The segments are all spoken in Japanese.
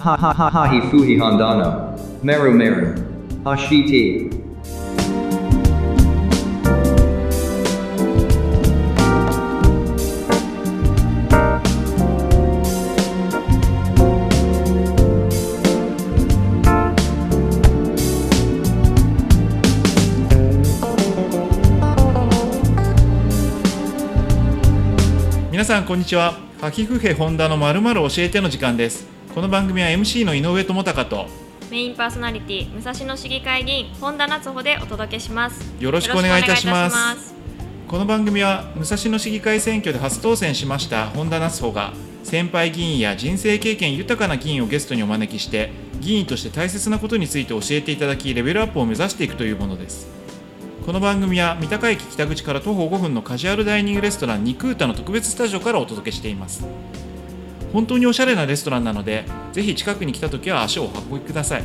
ハハハハヒフヒハンダナ皆さんこんにちはハキフヘホンダのまるまる教えての時間ですこの番組は MC の井上智孝とメインパーソナリティ武蔵野市議会議員本田夏穂でお届けします。よろしくお願いいたします。この番組は武蔵野市議会選挙で初当選しました本田夏穂が先輩議員や人生経験豊かな議員をゲストにお招きして議員として大切なことについて教えていただきレベルアップを目指していくというものです。この番組は三鷹駅北口から徒歩5分のカジュアルダイニングレストランニクータの特別スタジオからお届けしています本当におしゃれなレストランなのでぜひ近くに来た時は足をお運びください。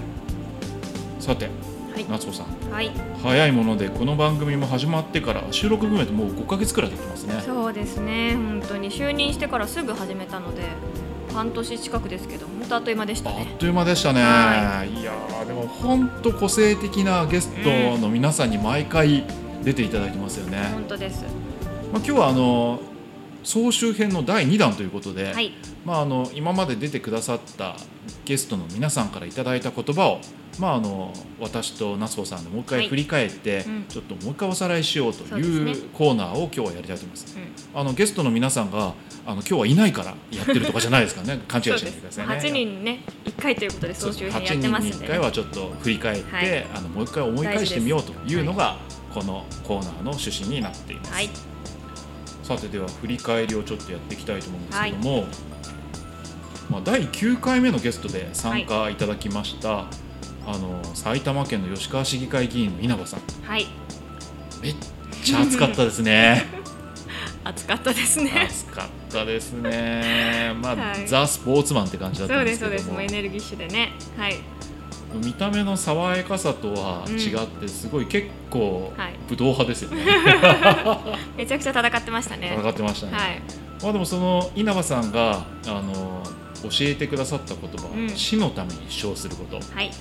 さてはい。夏子さん。はい。早いものでこの番組も始まってから収録含めてもう5ヶ月くらい経ってますね。そうですね。本当に。就任してからすぐ始めたので半年近くですけど本当あっという間でしたあっねという間でしたね、、はい。やーでも本当個性的なゲストの皆さんに毎回出ていただいてますよね、本当です。まあ、今日はあの総集編の第2弾ということで、はい。まあ、あの今まで出てくださったゲストの皆さんからいただいた言葉を、まあ、あの私と夏子さんでもう一回振り返って、うん。ちょっともう一回おさらいしようというコーナーを今日はやりたいと思います。うん。あのゲストの皆さんがあの今日はいないからやってるとかじゃないですからね。勘違いしないでくださいね。8人ね1回ということで総集編や8ってます人に1んで、回はちょっと振り返って、はい。あのもう一回思い返してみようというのがこのコーナーの趣旨になっています。はいさてでは振り返りをちょっとやっていきたいと思うんですけども、まあ、第9回目のゲストで参加い。ただきました、あの埼玉県の吉川市議会議員の稲葉さん。はい。めっちゃ熱かったですね。暑かったですね。熱かったですね。まあ、はい。ザ・スポーツマンって感じだったそうんでけども。ですすそうです。もうエネルギッシュでね。はい見た目の爽やかさとは違って、すごい結構はい。武闘派ですよね、めちゃくちゃ戦ってましたね。戦ってましたね、はい。まあでもその稲葉さんがあの教えてくださった言葉、うん。死のために主張すること、はい。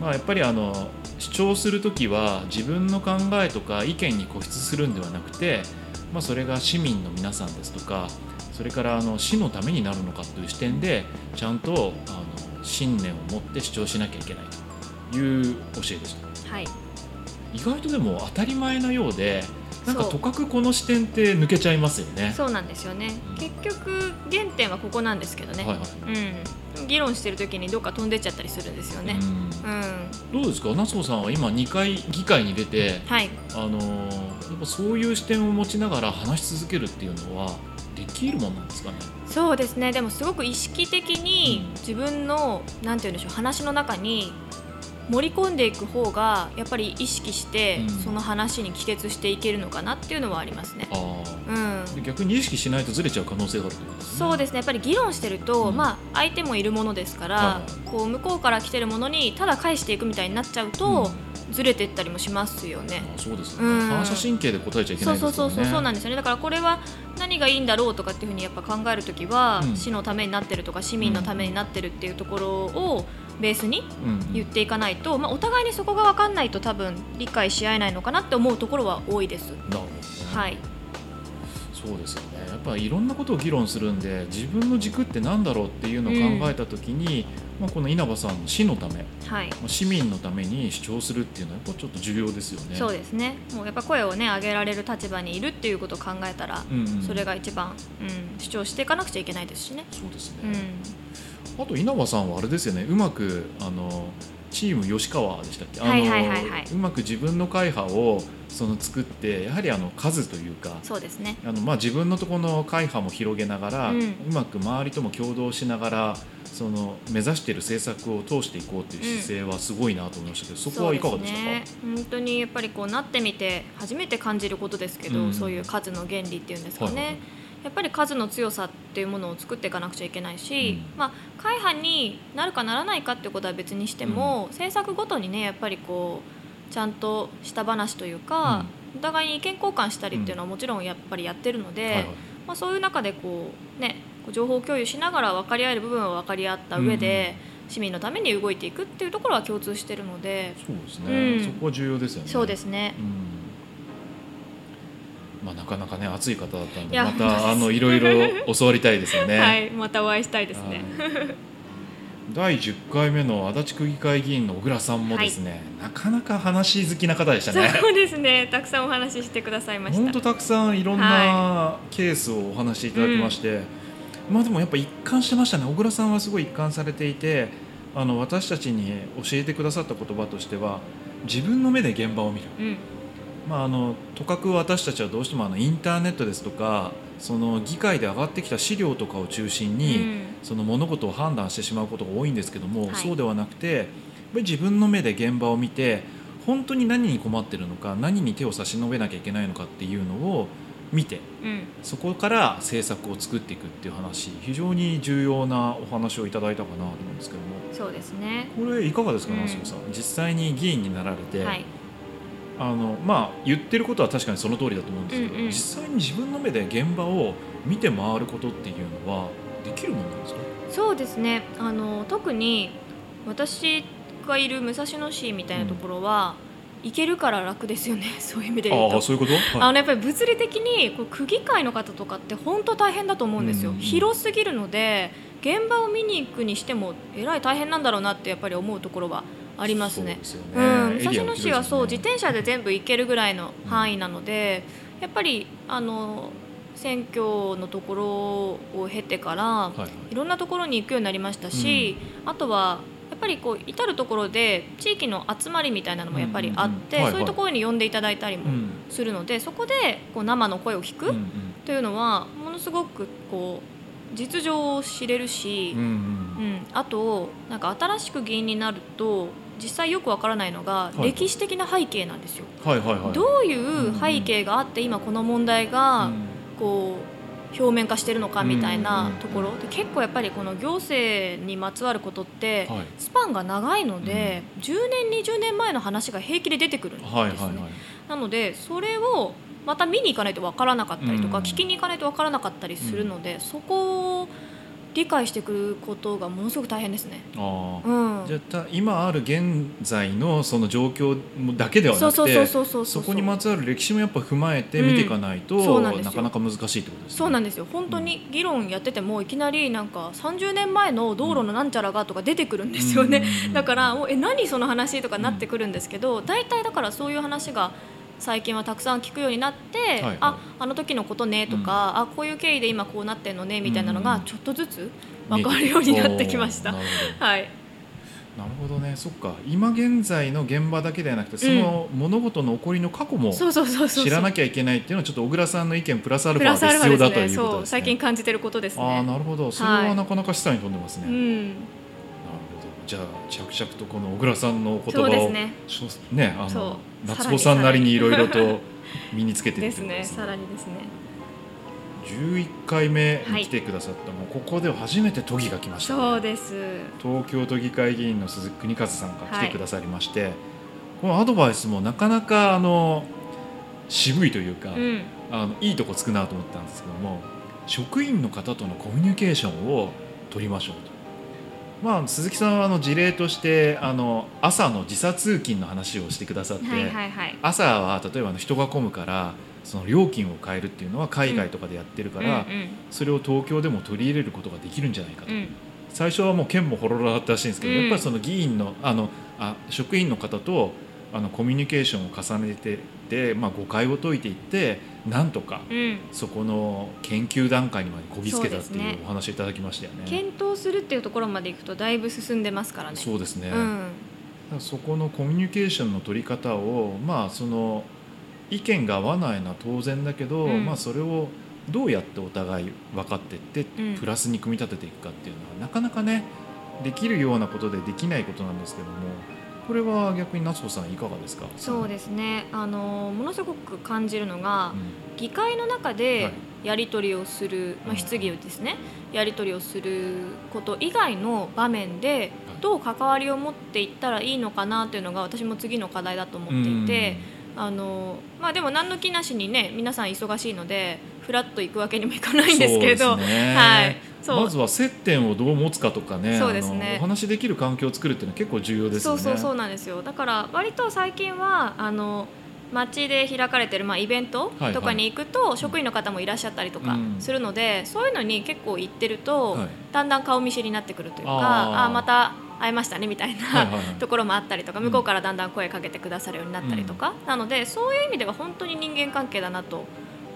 まあ、やっぱりあの主張する時は自分の考えとか意見に固執するんではなくて、まあ、それが市民の皆さんですとかそれからあの市のためになるのかという視点でちゃんとあの信念を持って主張しなきゃいけないという教えでした。はい。意外とでも当たり前なようでなんかとかくこの視点って抜けちゃいますよね。そうなんですよね。うん。結局原点はここなんですけどね、はいはいうん、議論してる時にどっか飛んでっちゃったりするんですよね。うん。うん、どうですか？夏子さんは今2回議会に出て、はい、あのーやっぱそういう視点を持ちながら話し続けるっていうのはできるもんなんですかね。そうですね。でもすごく意識的にうん。自分のなんて言うんでしょう話の中に盛り込んでいく方がやっぱり意識して、うん。その話に帰結していけるのかなっていうのはありますね。あうん。逆に意識しないとずれちゃう可能性があるとね。そうですね。やっぱり議論してると、うん。まあ、相手もいるものですから、こう向こうから来てるものにただ返していくみたいになっちゃうと、ずれていったりもしますよね。あそうですね、うん。反射神経で答えちゃいけなそいね。そうそうそうそうなんですよね。だからこれは何がいいんだろうとかっていうふうにやっぱ考えるときは、うん。市のためになってるとか市民のためになってるっていうところをベースにうん。言っていかないと、まあ、お互いにそこが分かんないと多分理解し合えないのかなって思うところは多いです。なるほどね、はい、そうですよね。やっぱいろんなことを議論するんで自分の軸って何だろうっていうのを考えた時に、まあ、この稲葉さんの市のためはい。まあ市民のために主張するっていうのはやっぱちょっと重要ですよね。そうですね。もうやっぱ声をね上げられる立場にいるっていうことを考えたら、うんうん、それが一番、うん、主張していかなくちゃいけないですしね。そうですうん。ね、あと稲葉さんはあれですよね。うまくあのチーム吉川でしたっけ？あの、はいはいはい。はいうまく自分の会派をその作ってやはりあの数というかそうですね。あの、まあ、自分のところの会派も広げながら、ううんまく周りとも共同しながらその目指している政策を通していこうという姿勢はすごいなと思いましたけど、そこはいかがでしたか？ね、本当にやっぱりこうなってみて初めて感じることですけど、うん。そういう数の原理っていうんですかね、はいはい。やっぱり数の強さっていうものを作っていかなくちゃいけないし、うん。まあ、会派になるかならないかっていうことは別にしても、政策ごとにねやっぱりこうちゃんとした話というか、お互いに意見交換したりっていうのはもちろんやっぱりやってるので、はいはい。まあ、そういう中でこう、ね、情報共有しながら分かり合える部分は分かり合った上で、市民のために動いていくっていうところは共通してるのでそうですね、うん。そこは重要ですよね。そうですね。うん。まあなかなかね熱い方だったんでまたあのいろいろ 教わりたいですよね。はいまたお会いしたいですね。はい。第10回目の足立区議会議員の小倉さんもですね、なかなか話好きな方でしたね。そうですね。たくさんお話ししてくださいました。本当たくさんいろんなケースをお話しいただきまして、まあでもやっぱ一貫してましたね。小倉さんはすごい一貫されていてあの私たちに教えてくださった言葉としては自分の目で現場を見る、うん。まあ、あのとかく私たちはどうしてもあのインターネットですとかその議会で上がってきた資料とかを中心に、うん。その物事を判断してしまうことが多いんですけども、はい。そうではなくて自分の目で現場を見て本当に何に困ってるのか何に手を差し伸べなきゃいけないのかっていうのを見てうん。そこから政策を作っていくっていう話非常に重要なお話をいただいたかなと思うんですけども。そうですね。これいかがですかうん。さん。実際に議員になられて、はい。あのまあ、言ってることは確かにその通りだと思うんですけど、うんうん。実際に自分の目で現場を見て回ることっていうのはできるものなんですか？そうですね。あの特に私がいる武蔵野市みたいなところは、行けるから楽ですよね。そういう意味で言うと。ああそういうこと、あのやっぱり物理的にこう区議会の方とかって本当大変だと思うんですよ、うんうん広すぎるので現場を見に行くにしてもえらい大変なんだろうなってやっぱり思うところはありますね。そうん、武蔵野市はそう自転車で全部行けるぐらいの範囲なので、やっぱりあの選挙のところを経てから、はいはい。いろんなところに行くようになりましたし、あとはやっぱりこう至る所で地域の集まりみたいなのもやっぱりあって、そういうところに呼んでいただいたりもうんするので、そこでこう生の声を聞くというのはものすごくこう実情を知れるしうんあとなんか新しく議員になると実際よくわからないのが歴史的な背景なんですよ。どういう背景があって今この問題がうん。こう表面化してるのかみたいなんところ。で結構やっぱりこの行政にまつわることってはい。スパンが長いので10年20年前の話が平気で出てくるんですね。なのでそれをまた見に行かないとわからなかったりとか、うん。聞きに行かないとわからなかったりするので、そこを理解してくることがものすごく大変ですね。ああ。うん、じゃあた今ある現在のその状況だけではなくてそこにまつわる歴史もやっぱ踏まえて見ていかないと、うん。ななかなか難しいってことですね。そうなんですよ。本当に議論やっててもいきなりなんか30年前の道路のなんちゃらがとか出てくるんですよね、だからえ何その話とかなってくるんですけど大体だからそういう話が最近はたくさん聞くようになって、いはい。ああの時のことねとか、あこういう経緯で今こうなってんのねみたいなのうん。がちょっとずつ分かるようになってきました。はい、ど。なるほどね。そっか。今現在の現場だけではなくてその物事の起こりの過去も知らなきゃいけないっていうのはちょっと小倉さんの意見プラスアルファプラスアルファで必要だということですね。最近感じてることですああね。なるほど。それははいなかなか示唆に富んでますね。なるうん、ほど。じゃあ着々とこの小倉さんの言葉をそうですね。ねあの夏子さんなりにいろいろと身につけてですねということですねさらにですね。11回目に来てくださった、もうここでは初めて都議が来ましたね、そうです。東京都議会議員の鈴木邦和さんが来てくださりまして、このアドバイスもなかなかあの渋いというか、うん、あのいいとこつくなと思ったんですけども職員の方とのコミュニケーションを取りましょうと。まあ、鈴木さんはあの事例としてあの朝の時差通勤の話をしてくださって、はいはいはい。朝は例えばあの人が混むからその料金を変えるっていうのは海外とかでやってるから、うんそれを東京でも取り入れることができるんじゃないかと、うん。うん最初はもう県もほろろだったらしいんですけど、うん。やっぱりその議員のあのあ職員の方とあのコミュニケーションを重ねてで、まあ、誤解を解いていってなんとかうん、そこの研究段階にまでこぎつけたっていうお話をいただきましたよね。検討するっていうところまでいくとだいぶ進んでますからね。そうですね、うん、そこのコミュニケーションの取り方をまあその意見が合わないのは当然だけど、うん。まあそれをどうやってお互い分かっていって、うん。プラスに組み立てていくかっていうのはなかなかねできるようなことでできないことなんですけどもこれは逆に夏子さんいかがですか？そうですね。あのものすごく感じるのが、うん。議会の中はでい。やり取りをする、まあ、うん。質疑をですね。やり取りをすること以外の場面でどう関わりを持っていったらいいのかなというのが私も次の課題だと思っていて、あのまあ、でも何の気なしにね皆さん忙しいのでフラッと行くわけにもいかないんですけれど、ね。はい、まずは接点をどう持つかとかねそうですね。お話しできる環境を作るっていうのは結構重要ですよね。そうそうそうなんですよ。だから割と最近はあの街で開かれてる、まあ、イベントはいとかに行くと、職員の方もいらっしゃったりとかうん。するので、そういうのに結構行ってると、はい。だんだん顔見知りになってくるというかあー。ああまた会えましたねみたいな、はいはいはい。ところもあったりとかうん。向こうからだんだん声かけてくださるようになったりとか、なのでそういう意味では本当に人間関係だなと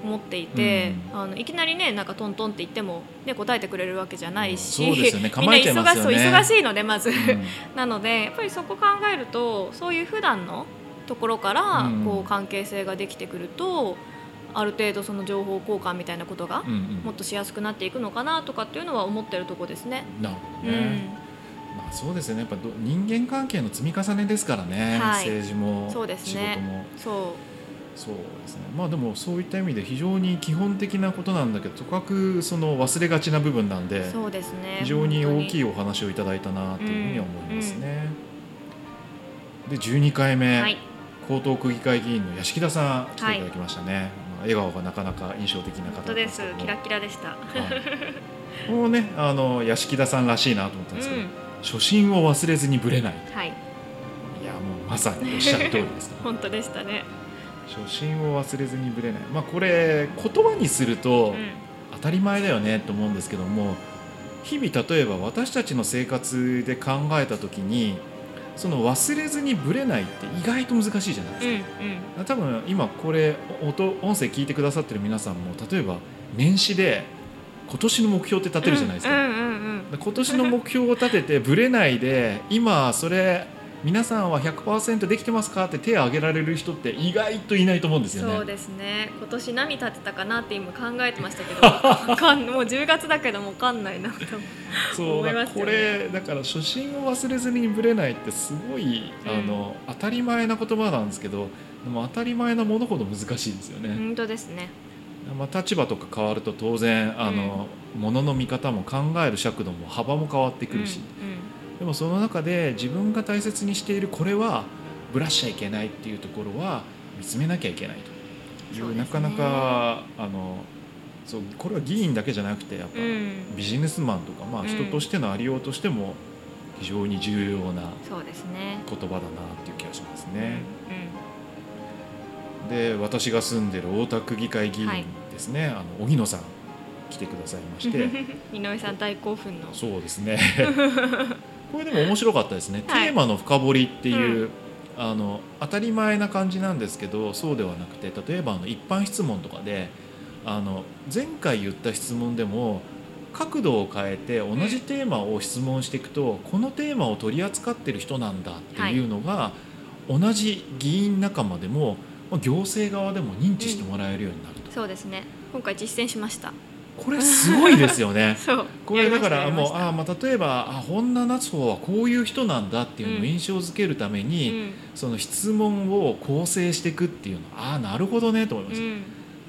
思っていて、あのいきなりねなんかトントンって言っても、ね、答えてくれるわけじゃないし、うん。そうですよね。みんな忙しそう忙しいのでまず。うん。なのでやっぱりそこ考えるとそういう普段のところからうん。こう関係性ができてくると、ある程度その情報交換みたいなことがうんうん。もっとしやすくなっていくのかなとかっていうのは思ってるとこですね。なるほうどね。ん、まあそうですよね。やっぱど人間関係の積み重ねですからね。はい。政治もそうです仕ね事も。そうそうですね。まあでもそういった意味で非常に基本的なことなんだけど、とかくその忘れがちな部分なんで、そうですね非常に大きいいお話をいただいたなというふうには思いますね。で12回目、はい江東区議会議員の屋敷田さん来ていただきましたね。まあ笑顔がなかなか印象的な方ですキラキラでした。はいもうねあの屋敷田さんらしいなと思ったんですけど、うん初心を忘れずにぶれない。はいいやもうまさにおっしゃる通りですね。本当でしたね。初心を忘れずにぶれない。まあこれ言葉にするとうん当たり前だよねと思うんですけども、日々例えば私たちの生活で考えた時に。その忘れずにぶれないって意外と難しいじゃないですうんか、うん多分今これ音音声聞いてくださってる皆さんも例えば年始で今年の目標って立てるじゃないですか、今年の目標を立ててぶれないで今それ皆さんは100%できてますかって手を挙げられる人って意外といないと思うんですよね。そうですね。今年何立てたかなって今考えてましたけど わかんもう10月だけどもわかんないなとそう思いますよね。これだから初心を忘れずにぶれないってすごい、うん。あの当たり前な言葉なんですけどでも当たり前なものほど難しいですよね。本当ですね。まあ、立場とか変わると当然あの、ものの見方も考える尺度も幅も変わってくるし、うんでもその中で自分が大切にしているこれはぶらしちゃいけないっていうところは見つめなきゃいけないと。いうね。なかなかあのそうこれは議員だけじゃなくてやっぱうん。うんビジネスマンとか、まあ、うん。人としてのありようとしても非常に重要なそうですね。言葉だなっていう気がしますね。うで私が住んでる大田区議会議員はいですね、あの荻野さん来てくださいまして。ん 井上さん大興奮の。そうですね これでも面白かったですね、はい。テーマの深掘りっていう、あの当たり前な感じなんですけどそうではなくて例えばあの一般質問とかであの前回言った質問でも角度を変えて同じテーマを質問していくと、このテーマを取り扱ってる人なんだっていうのが、同じ議員仲間でもまあ行政側でも認知してもらえるようになると、そうですね。今回実践しましたこれすごいですよね。これだからもうあーまあ例えばあ本田夏穂はこういう人なんだっていうのをうん。印象づけるために、うん。その質問を構成していくっていうのああなるほどねと思いましう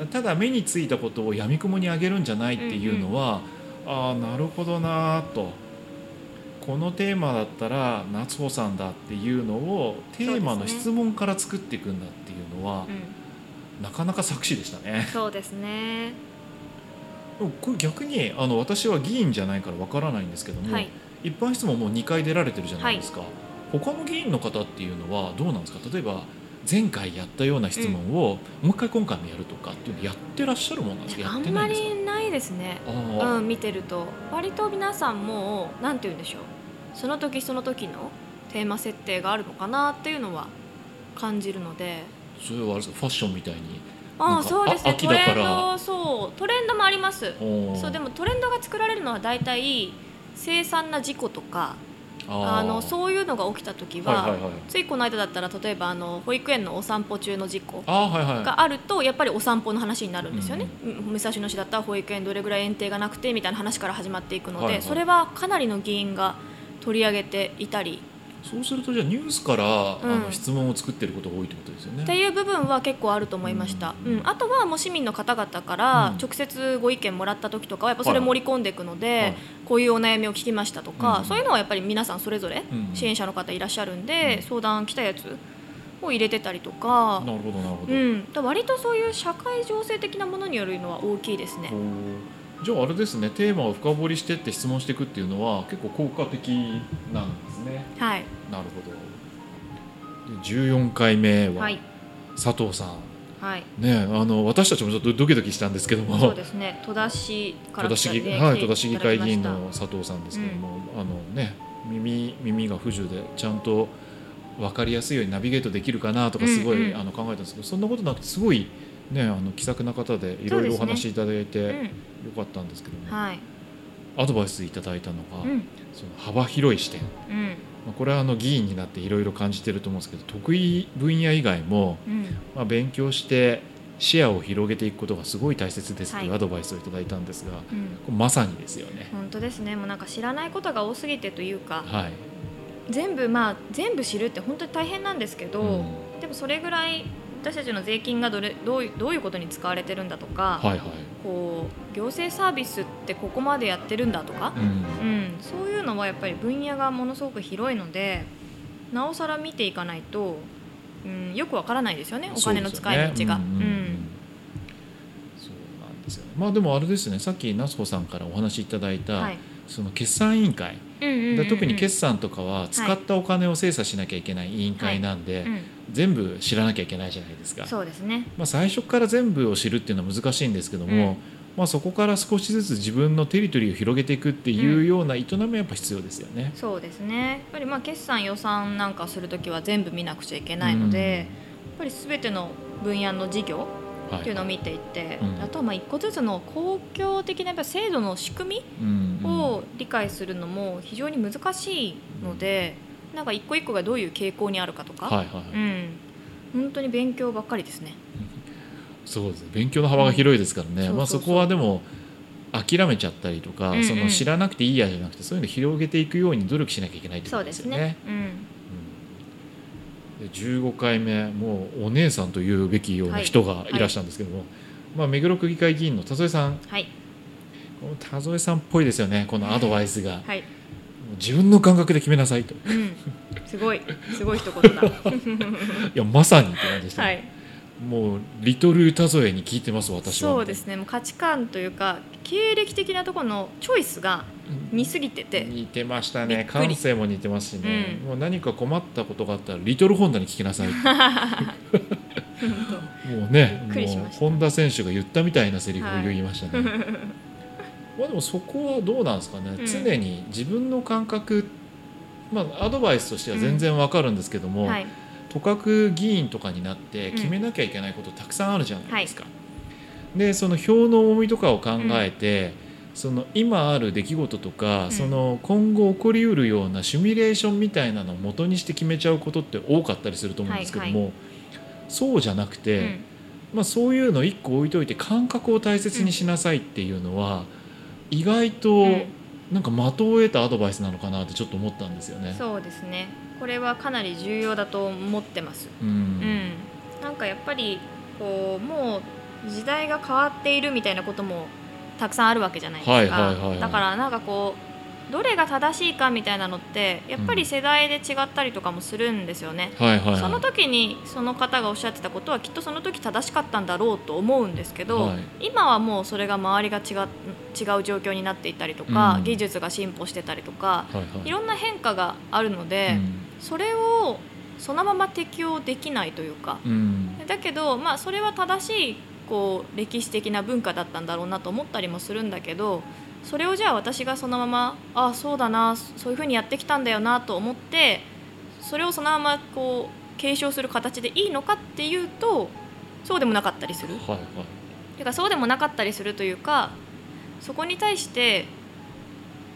ん。た、ただ目についたことをやみくもにあげるんじゃないっていうのは、ああなるほどなと。このテーマだったら夏穂さんだっていうのをテーマの質問から作っていくんだっていうのは、うん。なかなか作詞でしたね。そうですねこれ逆にあの私は議員じゃないからわからないんですけども、はい。一般質問もう2回出られてるじゃないですか、他の議員の方っていうのはどうなんですか？例えば前回やったような質問をもう一回今回もやるとかっていうのやってらっしゃるもんなんですか？やあんまりないですね。うん見てると。割と皆さんもうなんて言うんでしょう。その時その時のテーマ設定があるのかなっていうのは感じるので。それはあれですか？ファッションみたいにあそうですね。トレンドそうトレンドもあります。そうでもトレンドが作られるのは大体凄惨な事故とかあのうそういうのが起きた時は,、はいはいはい。ついこの間だったら例えばあの保育園のお散歩中の事故あーはいはい。があるとやっぱりお散歩の話になるんですよね、うん武蔵野市だったら保育園どれぐらい園庭がなくてみたいな話から始まっていくので、はいはい。それはかなりの議員が取り上げていたりそうするとじゃあニュースから、うん。あの質問を作ってることが多いってことですよね。っていう部分は結構あると思いました、ううん。んあとはもう市民の方々からうん。直接ご意見もらった時とかはやっぱそれ盛り込んでいくので、はい。こういうお悩みを聞きましたとか、うん。そういうのはやっぱり皆さんそれぞれうん。支援者の方いらっしゃるんで、うん。相談来たやつを入れてたりとか、なるほどなるほど、うん、割とそういう社会情勢的なものによるのは大きいですね。じゃああれですねテーマを深掘りしてって質問していくっていうのは結構効果的なんですねはい。なるほど。で14回目ははい。佐藤さん、はい。ねあの私たちもちょっとドキドキしたんですけども。そうですね。戸田市から戸田市議,、はい、戸田市議会議員の佐藤さんですけども、あのね耳耳が不自由でちゃんと分かりやすいようにナビゲートできるかなとかすごい、うん。うんあの考えたんですけどそんなことなくてすごいねあの気さくな方でいろいろお話しいただいて、まよかったんですけども、したうんはいアドバイスいただいたのが、うん。その幅広い視点、うん。まあ、これはあの議員になっていろいろ感じてると思うんですけど得意分野以外も、うん。まあ、勉強して視野を広げていくことがすごい大切ですというはい。アドバイスをいただいたんですが、うん。これまさにですよね。本当ですね。もうなんか知らないことが多すぎてというかはい。全部まあ全部知るって本当に大変なんですけど、うん。でもそれぐらい私たちの税金がどれどういうどういうことに使われてるんだとか、はいはいこう行政サービスってここまでやってるんだとか、うん。うん、そういうのはやっぱり分野がものすごく広いのでなおさら見ていかないと、うん、よくわからないですよねお金の使い道が。そうまあでもあれですねさっき夏穂さんからお話しいただいた、はい。その決算委員会、うんうんうんうん。で特に決算とかは使ったお金を精査しなきゃいけない委員会なんで、うん全部知らなきゃいけないじゃないですか。そうですね。まあ、最初から全部を知るっていうのは難しいんですけども、うんまあ、そこから少しずつ自分のテリトリーを広げていくっていうような営みはやっぱ必要ですよね。そうですね。やっぱりまあ決算予算なんかするときは全部見なくちゃいけないので、やっぱりすべての分野の事業うんっていうのを見ていって、うんあとはまあ一個ずつの公共的なやっぱ制度の仕組うんみを理解するのも非常に難しいので、なんか一個一個がどういう傾向にあるかとか、はいはいはい。うん、本当に勉強ばっかりですね。そうです勉強の幅が広いですからね、ううんそそうそう。こはでも諦めちゃったりとか、うんうん。その知らなくていいやじゃなくてそういうのを広げていくように努力しなきゃいけないってこそうとですよね。ね。うん。うん。で15回目もうお姉さんというべきような人がいらっしゃるんですけども、まあ、目黒区議会議員の田添さん。はい。この田添さんっぽいですよねこのアドバイスが、もはい。う自分の感覚で決めなさいと。いうん。すごい。すごい一言だ。やまさにって感じでした、はい。もうリトル田添に聞いてます私は。そうですね。もう価値観というか経歴的なところのチョイスが似すぎてて、似てましたね。感性も似てますしね、うん。もう何か困ったことがあったらリトルホンダに聞きなさい もうねもう本田選手が言ったみたいなセリフをはい言いましたね、まあでもそこはどうなんですかね、うん。常に自分の感覚まあアドバイスとしては全然わかるんですけども、はい。都閣議員とかになってうん。決めなきゃいけないことたくさんあるじゃないですか。でその票の重みとかを考えて、その今ある出来事とか、ん。その今後起こりうるようなシミュレーションみたいなのを元にして決めちゃうことって多かったりすると思うんですけども、そうじゃなくて、うん。まあ、そういうの一個置いといて感覚を大切にしなさいっていうのは、意外とうんなんか的を得たアドバイスなのかなってちょっと思ったんですよね。そうですね。これはかなり重要だと思ってます。うんうん。なんかやっぱりこうもう時代が変わっているみたいなこともたくさんあるわけじゃないですか。はいはいはいはいだからなんかこうどれが正しいかみたいなのってやっぱり世代で違ったりとかもするんですよね。はいはいはい、その時にその方がおっしゃってたことはきっとその時正しかったんだろうと思うんですけど、はい。今はもうそれが周りが違う違う状況になっていたりとか、うん。技術が進歩してたりとかはいはい。いろんな変化があるので、それをそのまま適用できないというか。うんうん。だけど、まあ、それは正しいこう歴史的な文化だったんだろうなと思ったりもするんだけどそれをじゃあ私がそのままああそうだなそういうふうにやってきたんだよなと思ってそれをそのままこう継承する形でいいのかっていうとそうでもなかったりする。はいはいてかそうでもなかったりするというかそこに対して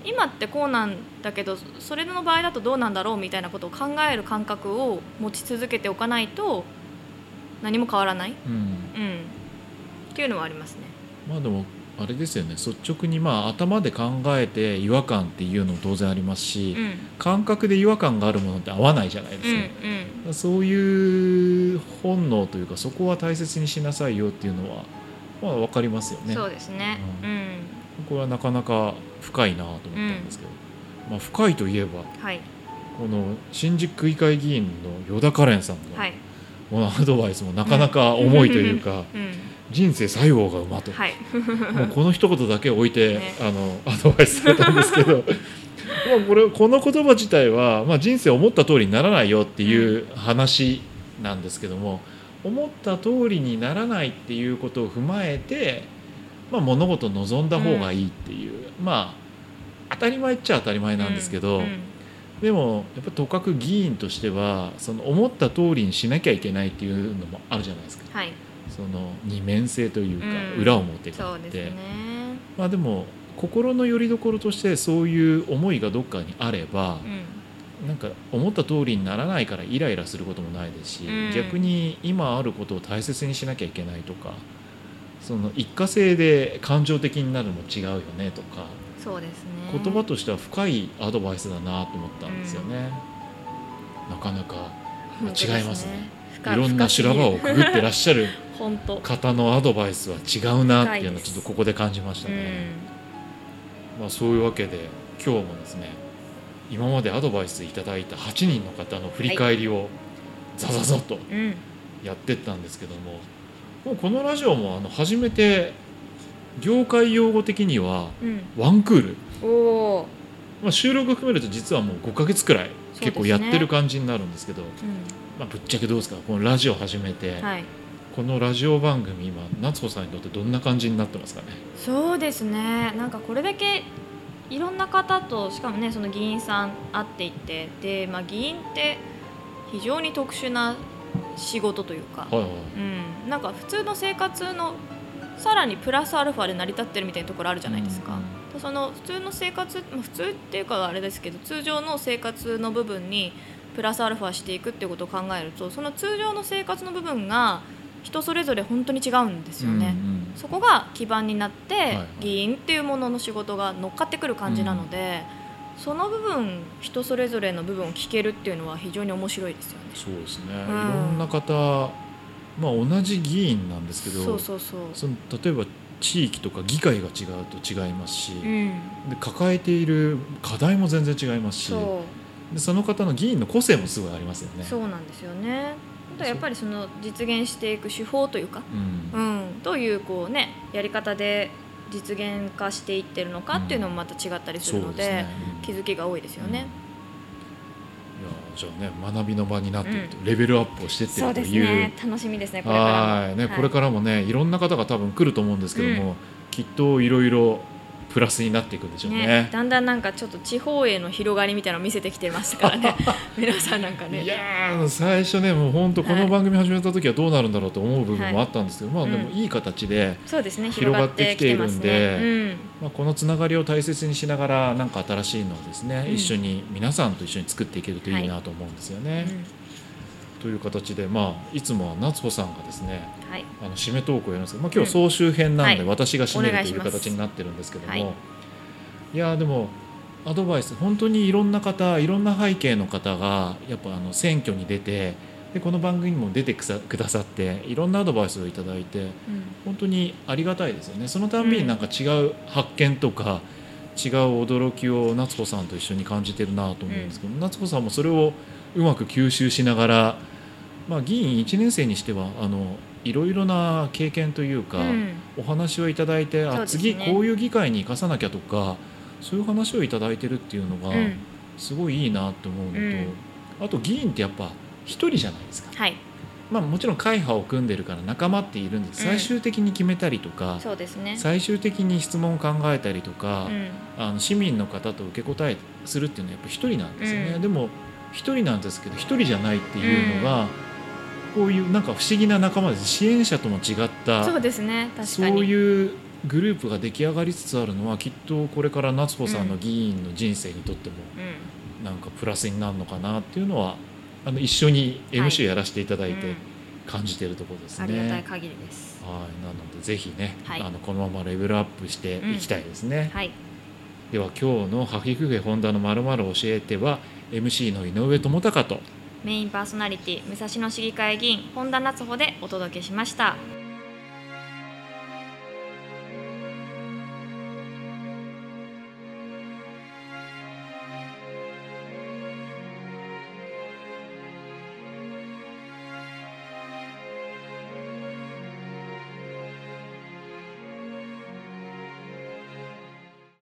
今ってこうなんだけどそれの場合だとどうなんだろうみたいなことを考える感覚を持ち続けておかないと何も変わらない、うんうん、っていうのはありますね。まあでもあれですよね。率直にまあ頭で考えて違和感っていうのも当然ありますし、うん。感覚で違和感があるものって合わないじゃないですうんか、そういう本能というかそこは大切にしなさいよっていうのはまあ分かりますよね。うん、そうですね。ううん、これはなかなか深いなと思ったんですけど、まあ、深いといえばはい。この新宿区議会議員の依田カレンさんのはい。このアドバイスもなかなか重いというか、うん人生西郷が馬と、はい。もうこの一言だけ置いて、ね。あのアドバイスされたんですけど。まあこれこの言葉自体は、まあ、人生思った通りにならないよっていう話なんですけども、思った通りにならないっていうことを踏まえて、まあ、物事を望んだ方がいいっていう、まあ当たり前っちゃ当たり前なんですけど、うんでもやっぱとかく議員としてはその思った通りにしなきゃいけないっていうのもあるじゃないですか。はいその二面性というか、うん。裏表があって、ね。まあでも心の拠り所としてそういう思いがどっかにあればう、ん。なんか思った通りにならないからイライラすることもないですし、うん。逆に今あることを大切にしなきゃいけないとかその一過性で感情的になるのも違うよねとかそうですね。言葉としては深いアドバイスだなと思ったんですよね。なかなか本当です違いますね。深いろんな修羅場をくぐってらっしゃる本当。方のアドバイスは違うなっていうのをちょっとここで感じましたね。まあ、そういうわけで今日もですね今までアドバイスいただいた8人の方の振り返りをザザザッとうん。うんやってったんですけどももうこのラジオもあの初めて業界用語的にはうん。ワンクール、まあ、収録含めると実はもう5ヶ月くらい結構やってる感じになるんですけどうまあ、ぶっちゃけどうですかこのラジオ始めて、んはいこのラジオ番組今夏穂さんにとってどんな感じになってますかね？そうですね。なんかこれだけいろんな方としかもねその議員さん会っていてで、まあ、議員って非常に特殊な仕事というか、はいはいうん、なんか普通の生活のさらにプラスアルファで成り立ってるみたいなところあるじゃないですか。その普通の生活まあ普通っていうかあれですけど通常の生活の部分にプラスアルファしていくっていうことを考えるとその通常の生活の部分が人それぞれ本当に違うんですよね。うんうんそこが基盤になって、はい議員っていうものの仕事が乗っかってくる感じなので、その部分人それぞれの部分を聞けるっていうのは非常に面白いですよね。そうですね、んいろんな方、まあ、同じ議員なんですけどそうそうそう。その例えば地域とか議会が違うと違いますし、うん、で抱えている課題も全然違いますしそうでその方の議員の個性もすごいありますよね。そうなんですよね。やっぱりその実現していく手法という。か、うん。うん、どういうこうねやり方で実現化していってるのかっていうのもまた違ったりするので,、そうですね。うん。気づきが多いですよね。いやじゃあね学びの場になっていると、レベルアップをしてってるという。ですね。楽しみですね。これからも。はい。ね、これからもねいろんな方が多分来ると思うんですけども、うん。きっといろいろプラスになっていくんでしょうね。ね、だんだんなんかちょっと地方への広がりみたいなのを見せてきてましたからね。皆さんなんかね。いやー最初ねもう本当この番組始めた時はどうなるんだろうと思う部分もあったんですけど、はいまあでもいい形で、広広がってきているんでね。まあ、このつながりを大切にしながらなんか新しいのをですね、うん。一緒に皆さんと一緒に作っていけるといいなと思うんですよね。うん、うんという形で、まあ、いつもは夏穂さんがですねはい。あの締めトークをやるんですけど、まあ、今日総集編なんでうん私が締めるという形になってるんですけども、はいい、やーでもアドバイス本当にいろんな方いろんな背景の方がやっぱあの選挙に出てでこの番組にも出てくださっていろんなアドバイスをいただいてうん。本当にありがたいですよね。そのたんびになんか違う発見とか、違う驚きを夏子さんと一緒に感じてるなと思うんですけど、夏子さんもそれをうまく吸収しながら、まあ、議員1年生にしてはあのいろいろな経験というか、うん。お話をいただいて、ね。次こういう議会に生かさなきゃとかそういう話をいただいてるっていうのがうん。すごいいいなと思うのと、うん。あと議員ってやっぱ一人じゃないですか。はい。まあ、もちろん会派を組んでるから仲間っているんで最終的に決めたりとか、そうですね。最終的に質問を考えたりとか、うん。あの市民の方と受け答えするっていうのはやっぱ一人なんですよね、うん。でも一人なんですけど一人じゃないっていうのが、こういうなんか不思議な仲間です。支援者とも違ったそうですね。確そういうグループが出来上がりつつあるのはきっとこれから夏穂さんの議員の人生にとってもうん。なんかプラスになるのかなっていうのはあの一緒に MC やらせていただいてうん感じてるところですね。ありがたい限りです。はい、なのでぜひね、はい。あのこのままレベルアップしていきたいですね。はい。では今日の「ハヒフゲホンダのまるまる教えては」MC の井上智隆とメインパーソナリティ武蔵野市議会議員本田夏穂でお届けしました。